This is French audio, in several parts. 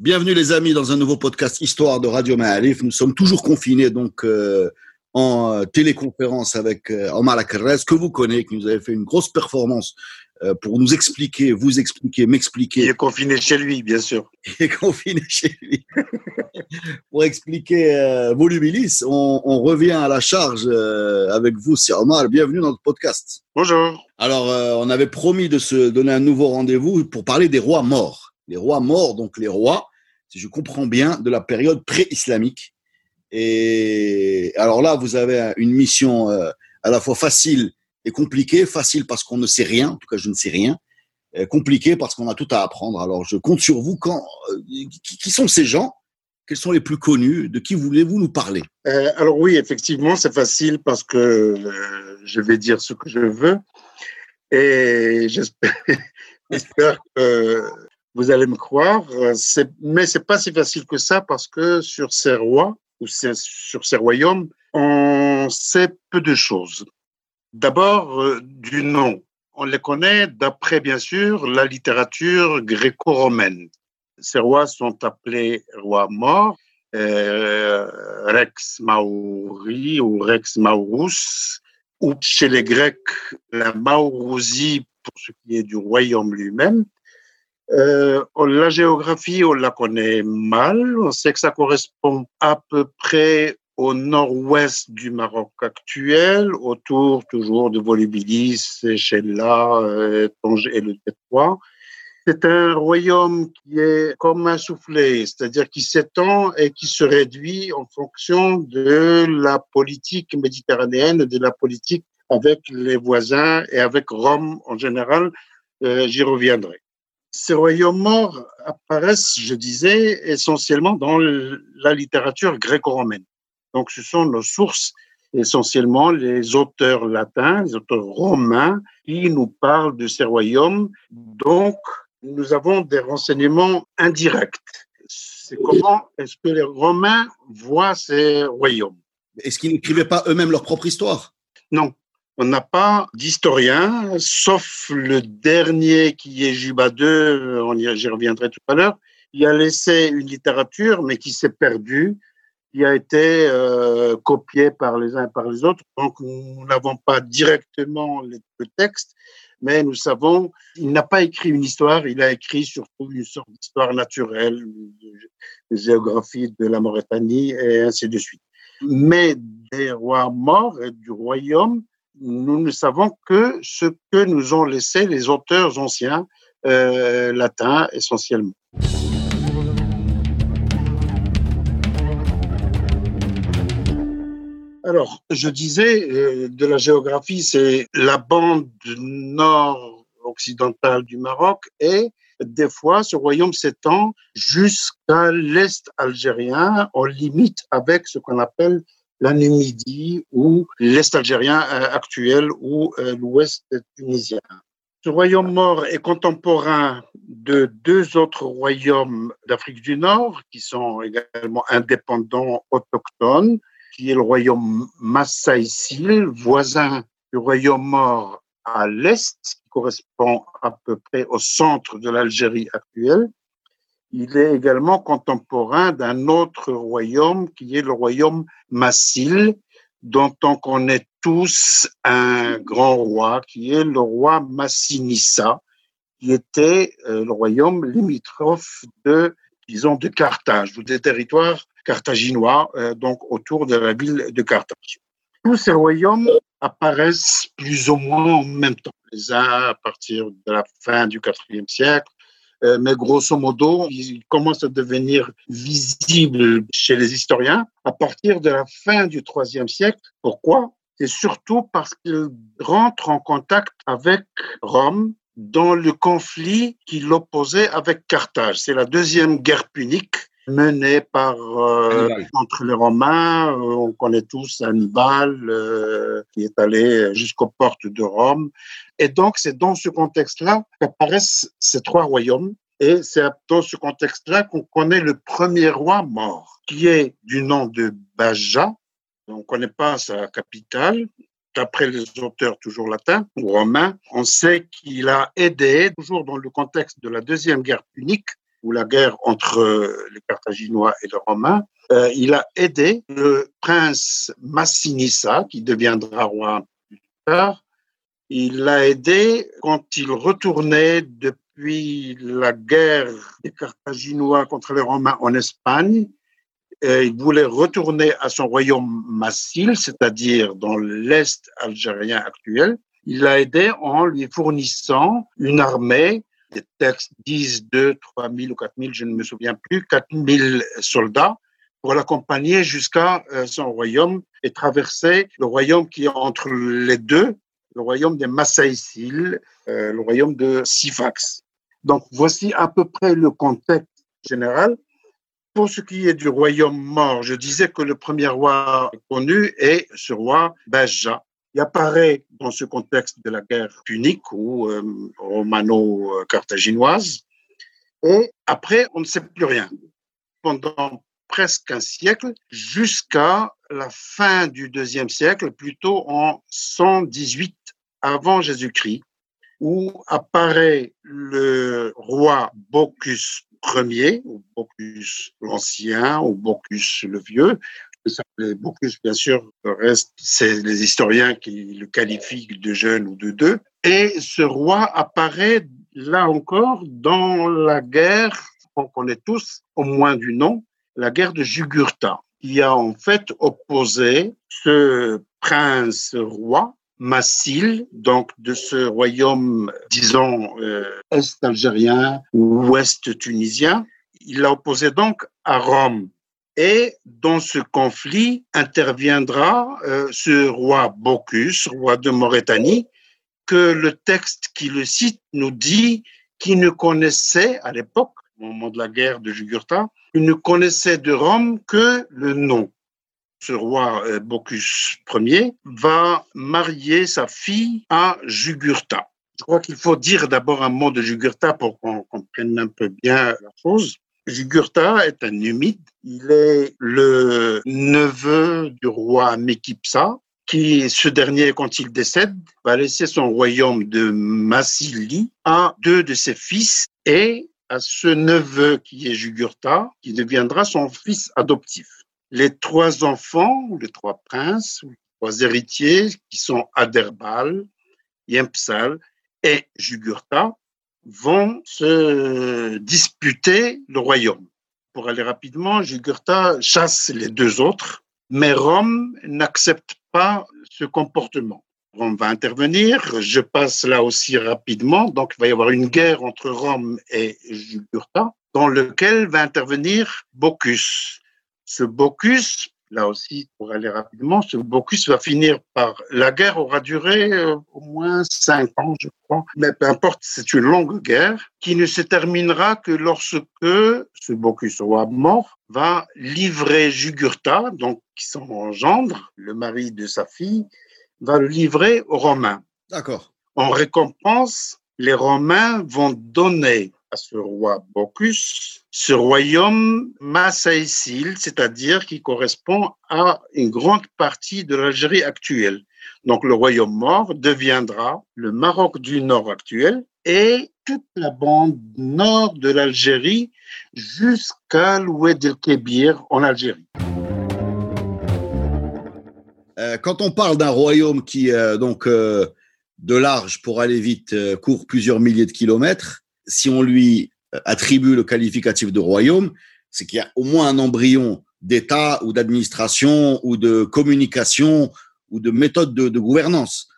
Bienvenue les amis dans un nouveau podcast Histoire de Radio Ma'arif. Nous sommes toujours confinés donc euh, en euh, téléconférence avec euh, Omar Akarres, que vous connaissez, qui nous avait fait une grosse performance euh, pour nous expliquer, vous expliquer, m'expliquer. Il est confiné chez lui, bien sûr. Il est confiné chez lui. pour expliquer euh, Volubilis, on, on revient à la charge euh, avec vous, c'est Omar. Bienvenue dans notre podcast. Bonjour. Alors, euh, on avait promis de se donner un nouveau rendez-vous pour parler des rois morts. Les rois morts, donc les rois, si je comprends bien, de la période pré-islamique. Et alors là, vous avez une mission euh, à la fois facile et compliquée. Facile parce qu'on ne sait rien, en tout cas je ne sais rien. Compliquée parce qu'on a tout à apprendre. Alors je compte sur vous. Quand, euh, qui, sont ces gens? Quels sont les plus connus? De qui voulez-vous nous parler? Euh, alors oui, effectivement, c'est facile parce que je vais dire ce que je veux. Et j'espère que vous allez me croire. C'est- Mais c'est pas si facile que ça parce que sur ces rois ou sur ces royaumes, on sait peu de choses. D'abord, euh, du nom. On les connaît d'après, bien sûr, la littérature gréco-romaine. Ces rois sont appelés rois morts, euh, Rex Mauri ou Rex Maurus, ou chez les Grecs, la Maurousie pour ce qui est du royaume lui-même. Euh, on- la géographie, on la connaît mal. On sait que ça correspond à peu près au nord-ouest du Maroc actuel, autour toujours de Volubilis, Seychella, euh, Tanger et le Détroit. C'est un royaume qui est comme un soufflet, c'est-à-dire qui s'étend et qui se réduit en fonction de la politique méditerranéenne, de la politique avec les voisins et avec Rome en général. Euh, J'y reviendrai. Ces royaumes morts apparaissent, je disais, essentiellement dans la littérature gréco-romaine. Donc, ce sont nos sources, essentiellement les auteurs latins, les auteurs romains, qui nous parlent de ces royaumes. Donc, nous avons des renseignements indirects. C'est comment est-ce que les Romains voient ces royaumes Est-ce qu'ils n'écrivaient pas eux-mêmes leur propre histoire? Non, on n'a pas d'historien, sauf le dernier qui est Juba II, j'y reviendrai tout à l'heure. Il a laissé une littérature, mais qui s'est perdue, qui a été euh, copiée par les uns et par les autres. Donc, nous n'avons pas directement le, texte, mais nous savons, il n'a pas écrit une histoire, il a écrit surtout une sorte d'histoire naturelle, de géographie de la Mauritanie et ainsi de suite. Mais des rois morts et du royaume, nous ne savons que ce que nous ont laissé les auteurs anciens euh, latins essentiellement. Alors, je disais, euh, de la géographie, c'est la bande nord-occidentale du Maroc et des fois, ce royaume s'étend jusqu'à l'est algérien, en limite avec ce qu'on appelle la Numidie ou l'est algérien euh, actuel ou euh, l'ouest tunisien. Ce royaume mort est contemporain de deux autres royaumes d'Afrique du Nord qui sont également indépendants autochtones, qui est le royaume Massaïsil, voisin du royaume mort à l'est, qui correspond à peu près au centre de l'Algérie actuelle. Il est également contemporain d'un autre royaume qui est le royaume Massil, dont on connaît tous un grand roi, qui est le roi Massinissa, qui était euh, le royaume limitrophe de, disons, de Carthage, ou des territoires carthaginois, euh, donc autour de la ville de Carthage. Tous ces royaumes apparaissent plus ou moins en même temps, les uns à partir de la fin du IVe siècle, euh, mais grosso modo, ils commencent à devenir visibles chez les historiens à partir de la fin du IIIe siècle. Pourquoi? C'est surtout parce qu'ils rentrent en contact avec Rome dans le conflit qui l'opposait avec Carthage. C'est la deuxième guerre punique menée par euh, entre les Romains. Euh, on connaît tous Hannibal euh, qui est allé jusqu'aux portes de Rome. Et donc, c'est dans ce contexte-là qu'apparaissent ces trois royaumes. Et c'est dans ce contexte-là qu'on connaît le premier roi mort, qui est du nom de Baja. On ne connaît pas sa capitale, d'après les auteurs toujours latins ou romains, on sait qu'il a aidé, toujours dans le contexte de la deuxième guerre punique, ou la guerre entre les Carthaginois et les Romains, euh, il a aidé le prince Massinissa, qui deviendra roi plus tard. Il l'a aidé quand il retournait depuis la guerre des Carthaginois contre les Romains en Espagne il voulait retourner à son royaume Massil, c'est-à-dire dans l'Est algérien actuel. Il l'a aidé en lui fournissant une armée, des textes disent 2, 3 000 ou 4 000, je ne me souviens plus, 4 000 soldats pour l'accompagner jusqu'à euh, son royaume et traverser le royaume qui est entre les deux, le royaume des Massaïsil, euh, le royaume de Sifax. Donc voici à peu près le contexte général. Pour ce qui est du royaume mort, je disais que le premier roi connu est ce roi Baja. Il apparaît dans ce contexte de la guerre punique ou euh, romano-carthaginoise. Et après, on ne sait plus rien. Pendant presque un siècle, jusqu'à la fin du deuxième siècle, plutôt en 118 avant Jésus-Christ, où apparaît le roi Bocchus Ier, ou Bocchus l'Ancien, ou Bocchus le Vieux. Bocchus, bien sûr, reste, c'est les historiens qui le qualifient de jeune ou de deux. Et ce roi apparaît là encore dans la guerre qu'on connaît tous, au moins du nom, la guerre de Jugurtha, qui a en fait opposé ce prince roi Massil, donc de ce royaume, disons, euh, est-algérien ou ouest-tunisien. Il l'a opposé donc à Rome. Et dans ce conflit interviendra euh, ce roi Bocchus, roi de Mauritanie, que le texte qui le cite nous dit qu'il ne connaissait à l'époque, au moment de la guerre de Jugurtha, il ne connaissait de Rome que le nom ce roi euh, Bocchus Ier, va marier sa fille à Jugurtha. Je crois qu'il faut dire d'abord un mot de Jugurtha pour qu'on comprenne un peu bien la chose. Jugurtha est un numide. Il est le neveu du roi Mekipsa, qui, ce dernier, quand il décède, va laisser son royaume de Massili à deux de ses fils et à ce neveu qui est Jugurtha, qui deviendra son fils adoptif les trois enfants, les trois princes, les trois héritiers, qui sont Aderbal, Yempsal et Jugurtha, vont se disputer le royaume. Pour aller rapidement, Jugurtha chasse les deux autres, mais Rome n'accepte pas ce comportement. Rome va intervenir, je passe là aussi rapidement, donc il va y avoir une guerre entre Rome et Jugurtha, dans lequel va intervenir Bocchus, ce Bocus, là aussi, pour aller rapidement, ce Bocus va finir par. La guerre aura duré euh, au moins cinq ans, je crois. Mais peu importe, c'est une longue guerre qui ne se terminera que lorsque ce Bocus, roi mort, va livrer Jugurtha, donc qui son gendre, le mari de sa fille, va le livrer aux Romains. D'accord. En récompense, les Romains vont donner à ce roi Bocchus, ce royaume Massaïsil, c'est-à-dire qui correspond à une grande partie de l'Algérie actuelle. Donc le royaume mort deviendra le Maroc du Nord actuel et toute la bande nord de l'Algérie jusqu'à l'Oued el-Kébir en Algérie. Euh, quand on parle d'un royaume qui, euh, donc, euh, de large pour aller vite, court plusieurs milliers de kilomètres, si on lui attribue le qualificatif de royaume, c'est qu'il y a au moins un embryon d'État ou d'administration ou de communication ou de méthode de, gouvernance.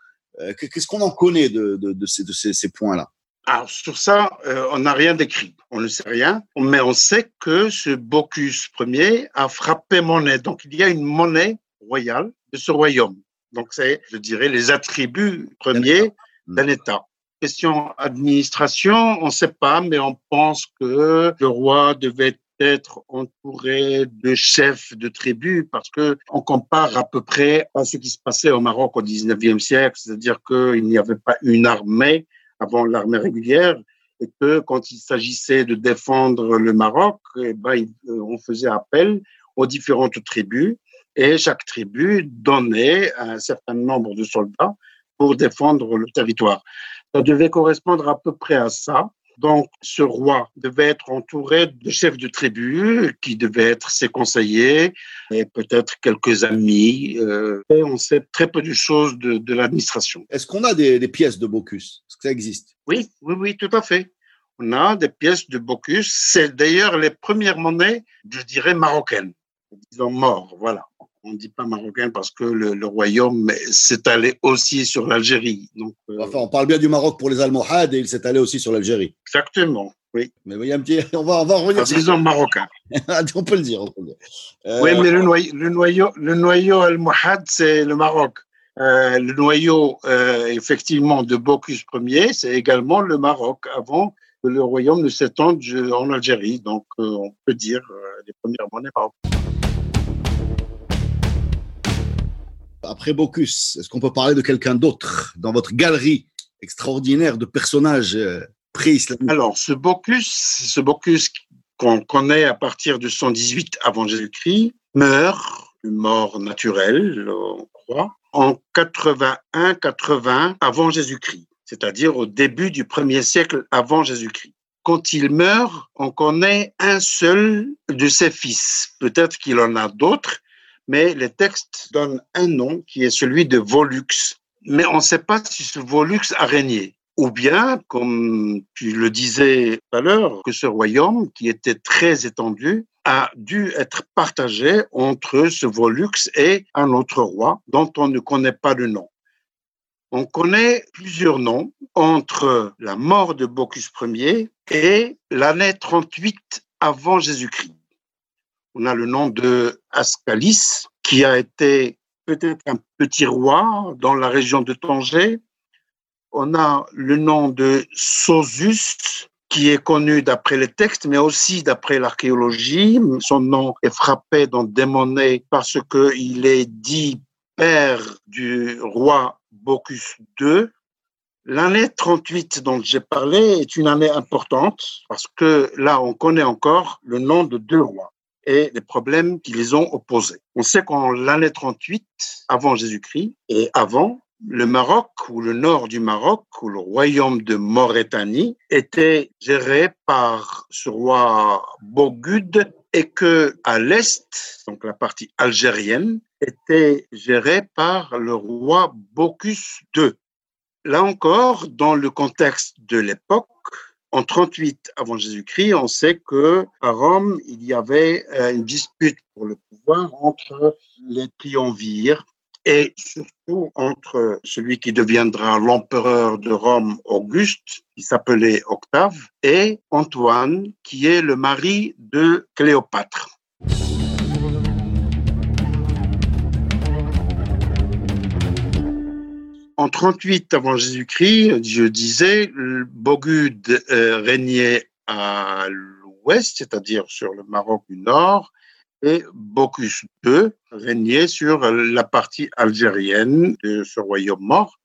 Qu'est-ce qu'on en connaît de, ces, points-là? Alors sur ça, on n'a rien décrit, on ne sait rien, mais on sait que ce Bocchus Ier a frappé monnaie. Donc il y a une monnaie royale de ce royaume. Donc c'est, je dirais, les attributs premiers d'un État. Question administration, on ne sait pas, mais on pense que le roi devait être entouré de chefs de tribus parce que on compare à peu près à ce qui se passait au Maroc au 19e siècle, c'est-à-dire qu'il n'y avait pas une armée avant l'armée régulière et que quand il s'agissait de défendre le Maroc, eh ben, euh, on faisait appel aux différentes tribus et chaque tribu donnait un certain nombre de soldats pour défendre le territoire. Ça devait correspondre à peu près à ça. Donc, ce roi devait être entouré de chefs de tribu qui devaient être ses conseillers et peut-être quelques amis. Euh, et on sait très peu de choses de, l'administration. Est-ce qu'on a des, pièces de Bocuse? Est-ce que ça existe? Oui, oui, oui, tout à fait. On a des pièces de Bocuse. C'est d'ailleurs les premières monnaies, je dirais, marocaines. Disons morts, voilà on ne dit pas marocain parce que le, royaume s'est allé aussi sur l'Algérie. Donc, euh, enfin, on parle bien du Maroc pour les Almohades et il s'est allé aussi sur l'Algérie. Exactement, oui. Mais a un petit, on va, on va revenir. Disons marocain. on peut le dire. On peut le dire. oui, mais le noyau, le noyau, le noyau Almohade, c'est le Maroc. Euh, le noyau, euh, effectivement, de Bocuse Ier, c'est également le Maroc, avant que le royaume ne s'étende en Algérie. Donc, on peut dire les premières monnaies marocaines. Après Bocuse, est-ce qu'on peut parler de quelqu'un d'autre dans votre galerie extraordinaire de personnages euh, pré-islamiques? Alors, ce Bocuse, ce Bocuse qu'on connaît à partir de 118 avant Jésus-Christ, meurt, une mort naturelle, on croit, en 81-80 avant Jésus-Christ, c'est-à-dire au début du premier siècle avant Jésus-Christ. Quand il meurt, on connaît un seul de ses fils. Peut-être qu'il en a d'autres, mais les textes donnent un nom qui est celui de Volux. Mais on ne sait pas si ce Volux a régné. Ou bien, comme tu le disais tout à l'heure, que ce royaume, qui était très étendu, a dû être partagé entre ce Volux et un autre roi dont on ne connaît pas le nom. On connaît plusieurs noms entre la mort de Bocchus Ier et l'année 38 avant Jésus-Christ on a le nom de Ascalis, qui a été peut-être un petit roi dans la région de Tanger. On a le nom de Sosus, qui est connu d'après les textes, mais aussi d'après l'archéologie. Son nom est frappé dans des monnaies parce qu'il est dit père du roi Bocchus II. L'année 38 dont j'ai parlé est une année importante parce que là, on connaît encore le nom de deux rois et les problèmes qui les ont opposés. On sait qu'en l'année 38, avant Jésus-Christ, et avant, le Maroc ou le nord du Maroc ou le royaume de Mauritanie était géré par ce roi Bogud et que à l'est, donc la partie algérienne, était gérée par le roi Bocus II. Là encore, dans le contexte de l'époque, en 38 avant Jésus-Christ, on sait que à Rome, il y avait euh, une dispute pour le pouvoir entre les triumvirs et surtout entre celui qui deviendra l'empereur de Rome, Auguste, qui s'appelait Octave, et Antoine, qui est le mari de Cléopâtre. En 38 avant Jésus-Christ, je disais, Bogud euh, régnait à l'ouest, c'est-à-dire sur le Maroc du Nord, et Bocchus II régnait sur la partie algérienne de ce royaume mort.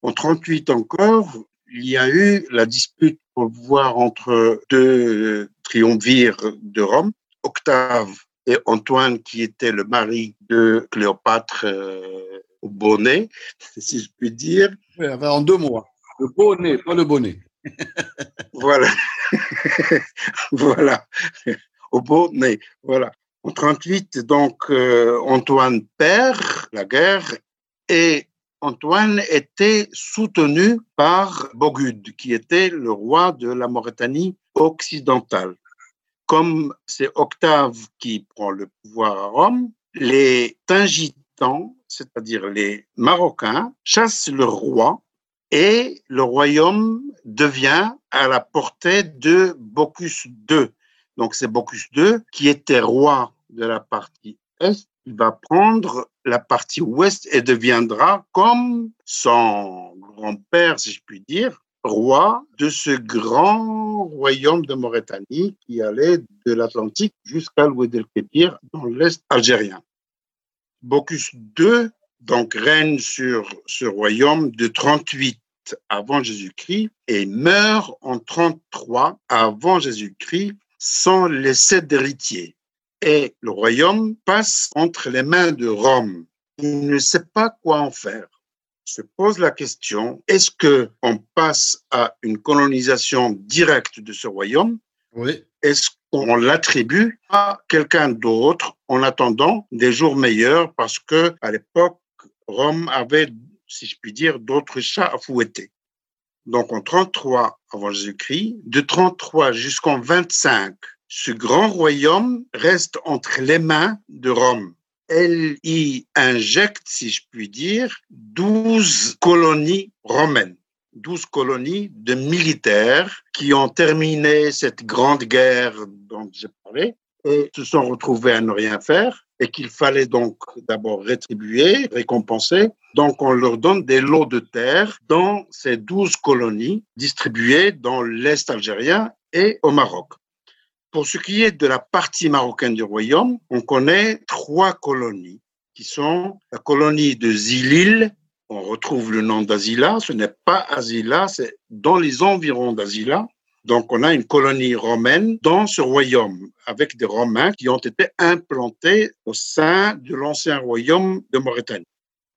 En 38 encore, il y a eu la dispute pour voir entre deux triumvirs de Rome, Octave et Antoine, qui était le mari de Cléopâtre euh, au bonnet, si je puis dire. Oui, en deux mois. Le bonnet, pas le bonnet. voilà. voilà. Au bonnet. Voilà. En 38, donc, euh, Antoine perd la guerre et Antoine était soutenu par Bogud, qui était le roi de la Mauritanie occidentale. Comme c'est Octave qui prend le pouvoir à Rome, les Tingitans c'est-à-dire les Marocains, chassent le roi et le royaume devient à la portée de Bocchus II. Donc c'est Bocchus II qui était roi de la partie est, il va prendre la partie ouest et deviendra comme son grand-père, si je puis dire, roi de ce grand royaume de Mauritanie qui allait de l'Atlantique jusqu'à l'ouest el Kébir dans l'est algérien. Bocchus II donc règne sur ce royaume de 38 avant Jésus-Christ et meurt en 33 avant Jésus-Christ sans laisser d'héritier. Et le royaume passe entre les mains de Rome. Il ne sait pas quoi en faire. Se pose la question, est-ce que on passe à une colonisation directe de ce royaume? Oui. Est-ce qu'on l'attribue à quelqu'un d'autre en attendant des jours meilleurs parce que à l'époque Rome avait, si je puis dire, d'autres chats à fouetter. Donc en 33 avant Jésus-Christ, de 33 jusqu'en 25, ce grand royaume reste entre les mains de Rome. Elle y injecte, si je puis dire, 12 colonies romaines. 12 colonies de militaires qui ont terminé cette grande guerre dont j'ai parlé et se sont retrouvés à ne rien faire et qu'il fallait donc d'abord rétribuer, récompenser. Donc on leur donne des lots de terre dans ces douze colonies distribuées dans l'Est algérien et au Maroc. Pour ce qui est de la partie marocaine du royaume, on connaît trois colonies qui sont la colonie de Zilil, on retrouve le nom d'Azila, ce n'est pas Azila, c'est dans les environs d'Azila, donc, on a une colonie romaine dans ce royaume, avec des Romains qui ont été implantés au sein de l'ancien royaume de Mauritanie.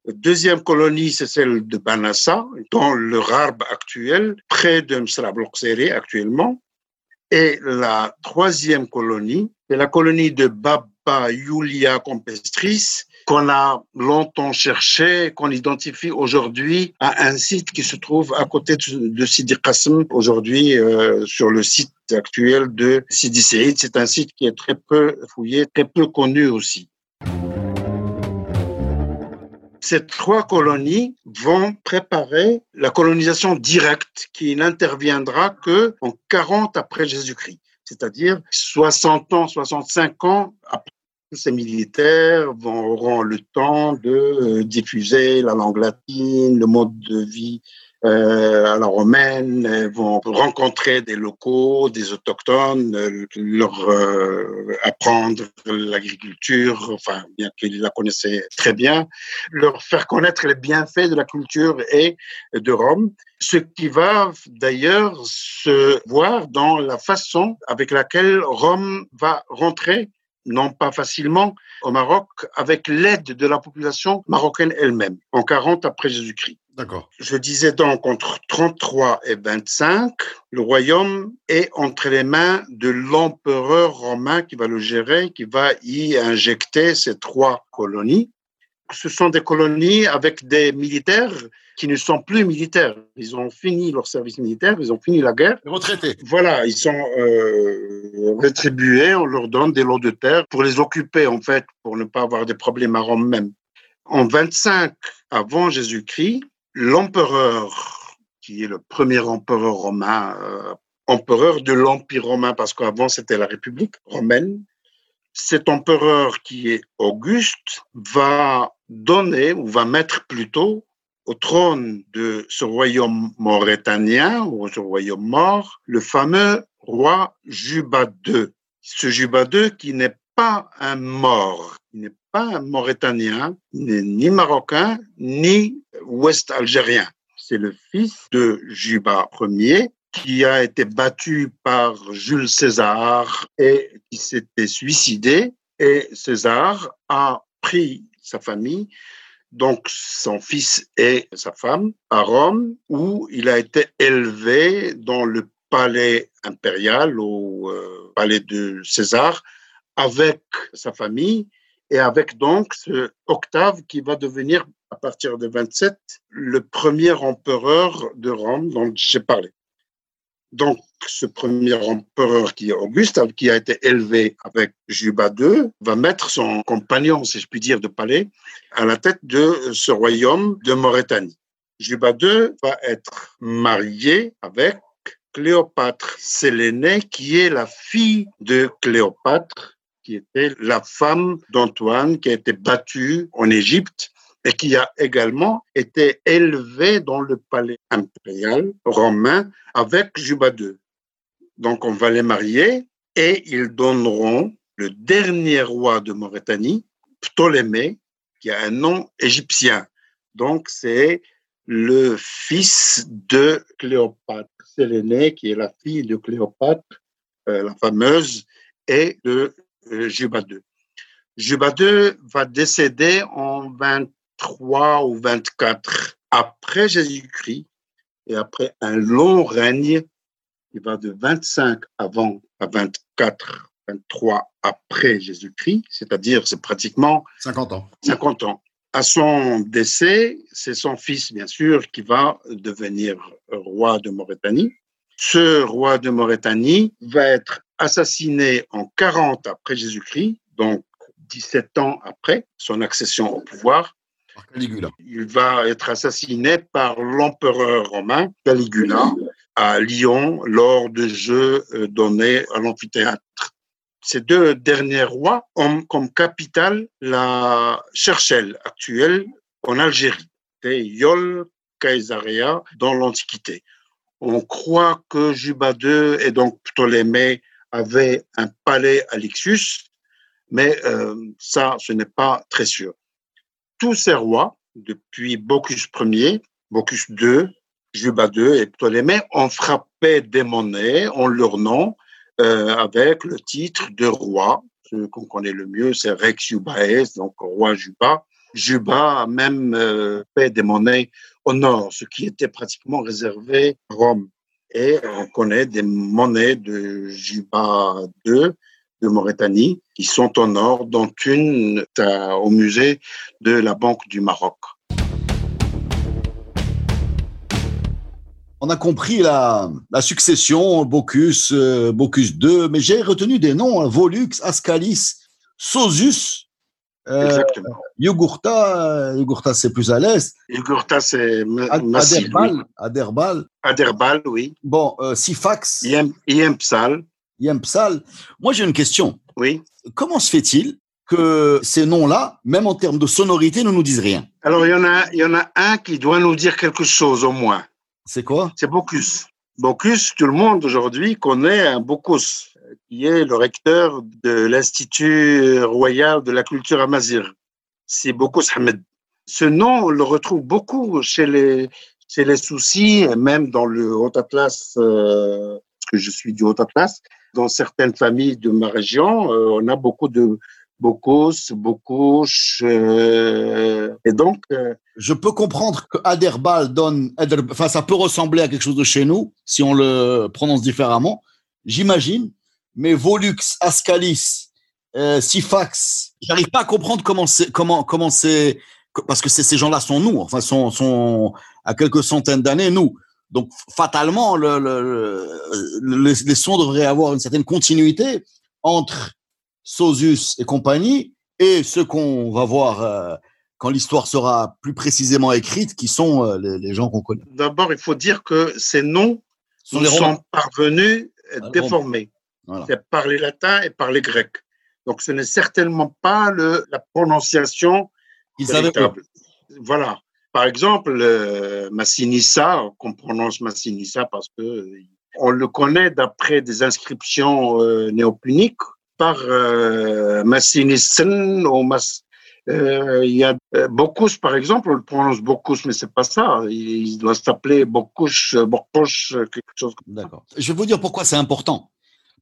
La deuxième colonie, c'est celle de Banassa, dans le Rarb actuel, près de Msrabloxéré actuellement. Et la troisième colonie, c'est la colonie de Baba Yulia Compestris, qu'on a longtemps cherché, qu'on identifie aujourd'hui à un site qui se trouve à côté de Sidi aujourd'hui euh, sur le site actuel de Sidi. C'est un site qui est très peu fouillé, très peu connu aussi. Ces trois colonies vont préparer la colonisation directe qui n'interviendra que en 40 après Jésus-Christ c'est-à-dire 60 ans, 65 ans après ces militaires vont, auront le temps de euh, diffuser la langue latine, le mode de vie euh, à la romaine, vont rencontrer des locaux, des autochtones, euh, leur apprendre l'agriculture, enfin bien qu'ils la connaissaient très bien, leur faire connaître les bienfaits de la culture et de Rome, ce qui va d'ailleurs se voir dans la façon avec laquelle Rome va rentrer non pas facilement au Maroc avec l'aide de la population marocaine elle-même, en 40 après Jésus-Christ. D'accord. Je disais donc entre 33 et 25, le royaume est entre les mains de l'empereur romain qui va le gérer, qui va y injecter ces trois colonies. Ce sont des colonies avec des militaires qui ne sont plus militaires. Ils ont fini leur service militaire, ils ont fini la guerre. Retraités. Voilà, ils sont euh, rétribués, on leur donne des lots de terre pour les occuper, en fait, pour ne pas avoir des problèmes à Rome même. En 25 avant Jésus-Christ, l'empereur, qui est le premier empereur romain, euh, empereur de l'Empire romain, parce qu'avant c'était la République romaine, cet empereur qui est Auguste va donner, ou va mettre plutôt, au trône de ce royaume mauritanien, ou ce royaume mort, le fameux roi Juba II. Ce Juba II qui n'est pas un mort, il n'est pas un Mauritanien, ni marocain, ni ouest algérien. C'est le fils de Juba Ier qui a été battu par Jules César et qui s'était suicidé. Et César a pris sa famille donc son fils et sa femme, à Rome, où il a été élevé dans le palais impérial, au euh, palais de César, avec sa famille et avec donc ce Octave qui va devenir, à partir de 27, le premier empereur de Rome dont j'ai parlé. Donc, ce premier empereur qui est Auguste, qui a été élevé avec Juba II, va mettre son compagnon, si je puis dire, de palais à la tête de ce royaume de Mauritanie. Juba II va être marié avec Cléopâtre Sélénée, qui est la fille de Cléopâtre, qui était la femme d'Antoine, qui a été battue en Égypte et qui a également été élevé dans le palais impérial romain avec Juba II. Donc on va les marier et ils donneront le dernier roi de Mauritanie, Ptolémée, qui a un nom égyptien. Donc c'est le fils de Cléopâtre. L'aîné qui est la fille de Cléopâtre, euh, la fameuse, et de euh, Juba II. Juba II va décéder en 23 ou 24 après Jésus-Christ et après un long règne, il va de 25 avant à 24, 23 après Jésus-Christ, c'est-à-dire c'est pratiquement 50 ans. 50 ans. À son décès, c'est son fils, bien sûr, qui va devenir roi de Mauritanie. Ce roi de Mauritanie va être assassiné en 40 après Jésus-Christ, donc 17 ans après son accession au pouvoir. Il va être assassiné par l'empereur romain Caligula à Lyon lors de jeux euh, donnés à l'amphithéâtre. Ces deux derniers rois ont comme capitale la Cherchel actuelle en Algérie. C'était Yol Caesarea dans l'Antiquité. On croit que Juba II et donc Ptolémée avaient un palais à Lixus, mais euh, ça, ce n'est pas très sûr. Tous ces rois, depuis Bocchus Ier, Bocchus II, Juba II et Ptolémée, ont frappé des monnaies en leur nom euh, avec le titre de roi. Ce qu'on connaît le mieux, c'est Rex Jubaes, donc roi Juba. Juba a même euh, fait des monnaies au nord, ce qui était pratiquement réservé à Rome. Et on connaît des monnaies de Juba II de Mauritanie qui sont au nord, dont une au musée de la Banque du Maroc. On a compris la, la succession, Bocchus, euh, Bocchus II, mais j'ai retenu des noms, hein, Volux, Ascalis, Sosus, euh, Exactement. Yugurta, Yugurta c'est plus à l'est, Yugurta, c'est oui. Aderbal, Aderbal, Aderbal, oui. bon, euh, Sifax, Yem- Yempsal. Moi, j'ai une question. oui. Comment se fait-il que ces noms-là, même en termes de sonorité, ne nous disent rien? Alors, il y, en a, il y en a un qui doit nous dire quelque chose au moins. C'est quoi? C'est Bocchus. Bocchus, tout le monde aujourd'hui connaît un Bocchus, qui est le recteur de l'Institut royal de la culture amazigh. C'est Bocchus Ahmed. Ce nom, on le retrouve beaucoup chez les, chez les soucis, même dans le Haut Atlas, euh, parce que je suis du Haut Atlas. Dans certaines familles de ma région, euh, on a beaucoup de Bocchus, Bocouche, euh, et donc, euh, Je peux comprendre que Aderbal donne, enfin, ça peut ressembler à quelque chose de chez nous, si on le prononce différemment, j'imagine. Mais Volux, Ascalis, Sifax, j'arrive pas à comprendre comment c'est, comment, comment c'est, parce que ces gens-là sont nous, enfin, sont, sont à quelques centaines d'années nous. Donc, fatalement, le, le, le- les, sons devraient avoir une certaine continuité entre Sosus et compagnie et ceux qu'on va voir euh, quand l'histoire sera plus précisément écrite, qui sont euh, les, les gens qu'on connaît. d'abord, il faut dire que ces noms Ce sont nous sont parvenus Ah, déformés. Voilà. Par les latins et par les grecs. Donc, ce n'est certainement pas la prononciation Ils véritable. Voilà. Par exemple, euh, Massinissa, qu'on prononce Massinissa parce que euh, on le connaît d'après des inscriptions euh, néopuniques par Massinissen ou Mas. euh, Il y a Bocuse, par exemple, on le prononce Bocuse, mais c'est pas ça. Il, doit s'appeler Bocouche, Bocouche, quelque chose comme D'accord. Je vais vous dire pourquoi c'est important.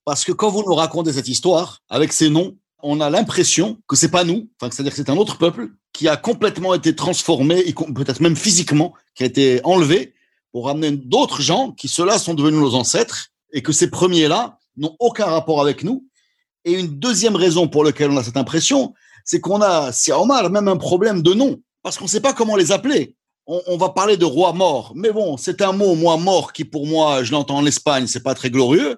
Parce que quand vous nous racontez cette histoire, avec ces noms, on a l'impression que c'est pas nous, enfin, c'est-à-dire que c'est un autre peuple qui a complètement été transformé, peut-être même physiquement, qui a été enlevé pour ramener d'autres gens qui, ceux-là, sont devenus nos ancêtres et que ces premiers-là n'ont aucun rapport avec nous. Et une deuxième raison pour laquelle on a cette impression, c'est qu'on a, si on a même un problème de nom, parce qu'on ne sait pas comment les appeler. On, on va parler de roi mort, mais bon, c'est un mot, moi, mort, qui pour moi, je l'entends en Espagne, c'est pas très glorieux.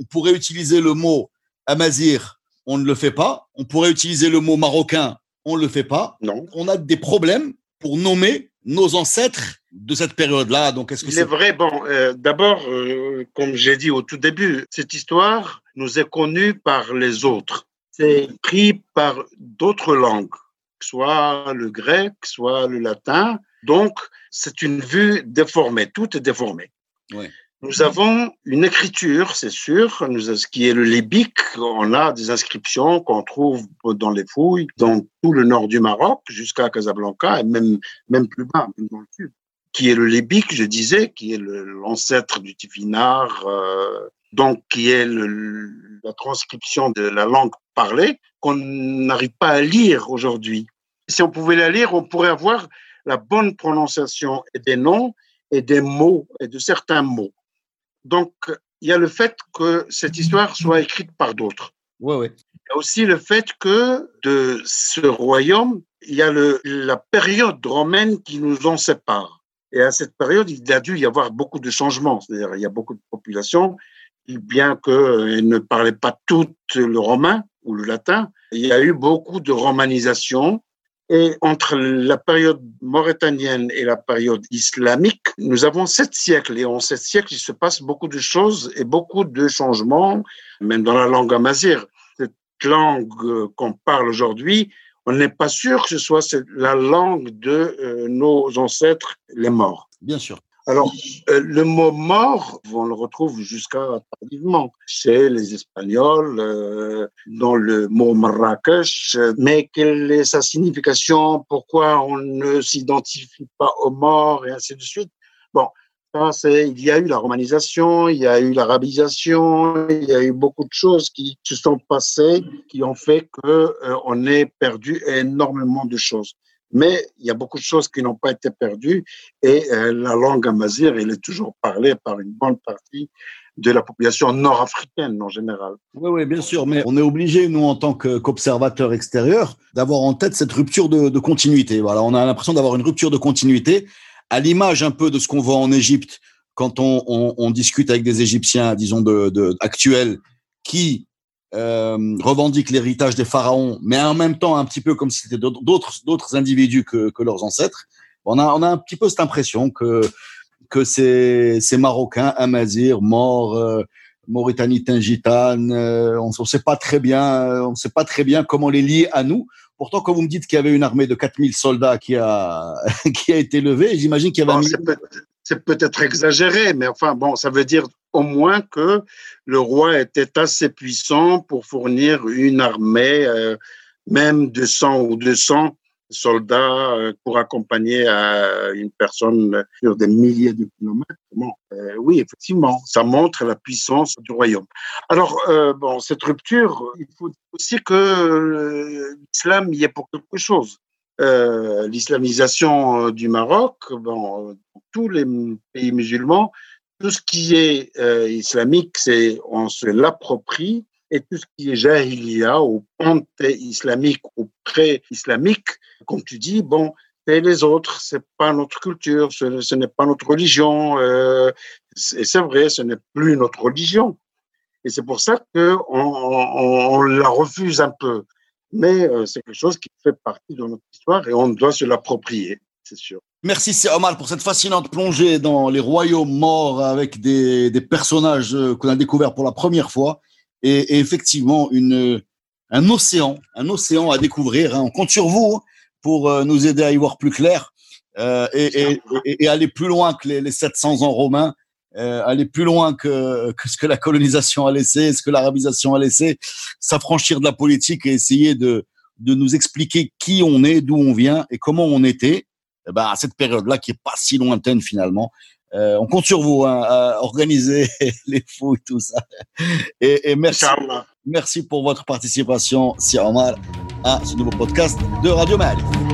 On pourrait utiliser le mot amazir, on ne le fait pas. On pourrait utiliser le mot marocain, on ne le fait pas. Non. On a des problèmes pour nommer nos ancêtres de cette période-là. Donc, est-ce que Il est c'est vrai, bon, euh, d'abord, euh, comme j'ai dit au tout début, cette histoire nous est connue par les autres. C'est pris par d'autres langues. soit le grec, soit le latin. Donc, c'est une vue déformée, tout est déformé. Nous avons une écriture, c'est sûr, ce qui est le libique. On a des inscriptions qu'on trouve dans les fouilles, dans tout le nord du Maroc, jusqu'à Casablanca, et même, même plus bas, même dans le sud. Qui est le libique, je disais, qui est l'ancêtre du tifinagh, euh, donc qui est la transcription de la langue parlée, qu'on n'arrive pas à lire aujourd'hui. Si on pouvait la lire, on pourrait avoir la bonne prononciation des noms et des mots et de certains mots. Donc, il y a le fait que cette histoire soit écrite par d'autres. Ouais, ouais. Il y a aussi le fait que de ce royaume, il y a le, la période romaine qui nous en sépare. Et à cette période, il a dû y avoir beaucoup de changements. C'est-à-dire, il y a beaucoup de populations, bien qu'elles ne parlaient pas toutes le romain ou le latin, il y a eu beaucoup de romanisation et entre la période mauritanienne et la période islamique, nous avons sept siècles. Et en sept siècles, il se passe beaucoup de choses et beaucoup de changements, même dans la langue amazir. Cette langue qu'on parle aujourd'hui, on n'est pas sûr que ce soit la langue de euh, nos ancêtres, les morts. Bien sûr. Alors, euh, le mot mort, on le retrouve jusqu'à tardivement chez les Espagnols, euh, dans le mot Marrakech, mais quelle est sa signification, pourquoi on ne s'identifie pas aux morts et ainsi de suite? Bon, il y a eu la romanisation, il y a eu l'arabisation, il y a eu beaucoup de choses qui se sont passées, qui ont fait que euh, on ait perdu énormément de choses. Mais il y a beaucoup de choses qui n'ont pas été perdues et euh, la langue amazir, elle est toujours parlée par une bonne partie de la population nord-africaine en général. Oui, oui, bien sûr, mais on est obligé, nous, en tant qu'observateurs extérieurs, d'avoir en tête cette rupture de, continuité. Voilà, on a l'impression d'avoir une rupture de continuité, à l'image un peu de ce qu'on voit en Égypte quand on, discute avec des Égyptiens, disons, de actuels, qui euh, revendiquent l'héritage des pharaons, mais en même temps un petit peu comme si c'était d'autres d'autres individus que, que leurs ancêtres. On a on a un petit peu cette impression que que ces ces Marocains, Amazir, morts, euh, Mauritanie Tingitane, euh, on ne sait pas très bien, on sait pas très bien comment les lier à nous. Pourtant, quand vous me dites qu'il y avait une armée de 4000 soldats qui a qui a été levée, j'imagine qu'il y avait c'est peut-être exagéré, mais enfin bon, ça veut dire au moins que le roi était assez puissant pour fournir une armée, euh, même de 100 ou 200 soldats euh, pour accompagner euh, une personne sur des milliers de kilomètres. Bon, oui, effectivement, ça montre la puissance du royaume. Alors, bon, cette rupture, il faut aussi que l'islam y est pour quelque chose. l'islamisation du Maroc, bon, tous les pays musulmans, tout ce qui est euh, islamique, c'est on se l'approprie, et tout ce qui est jahiliya ou anté-islamique ou pré-islamique, comme tu dis, bon, c'est les autres, c'est pas notre culture, ce, n'est pas notre religion, euh, et c'est vrai, ce n'est plus notre religion. Et c'est pour ça qu'on on, la refuse un peu. Mais euh, c'est quelque chose qui fait partie de notre histoire et on doit se l'approprier, c'est sûr. Merci c'est Omar pour cette fascinante plongée dans les royaumes morts avec des, des personnages euh, qu'on a découverts pour la première fois et, effectivement une, un océan, un océan à découvrir. Hein. On compte sur vous pour euh, nous aider à y voir plus clair euh, et, et, et, aller plus loin que les, les 700 ans romains, euh, aller plus loin que, que ce que la colonisation a laissé, ce que l'arabisation a laissé, s'affranchir de la politique et essayer de, de nous expliquer qui on est, d'où on vient et comment on était ben, à cette période-là qui est pas si lointaine finalement. Euh, on compte sur vous hein, à organiser les fous et tout ça. Et, et merci, merci pour votre participation, Si Omar, à ce nouveau podcast de Radio Malif.